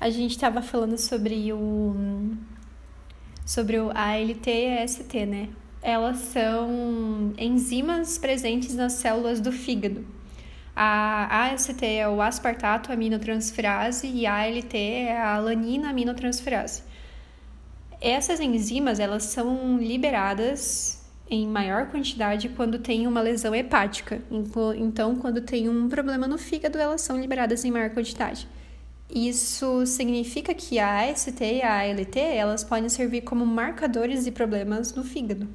a gente estava falando sobre o sobre o ALT e AST, né? Elas são enzimas presentes nas células do fígado. A AST é o aspartato aminotransferase e a ALT é a alanina aminotransferase. Essas enzimas, elas são liberadas em maior quantidade quando tem uma lesão hepática. Então, quando tem um problema no fígado, elas são liberadas em maior quantidade. Isso significa que a AST e a ALT elas podem servir como marcadores de problemas no fígado.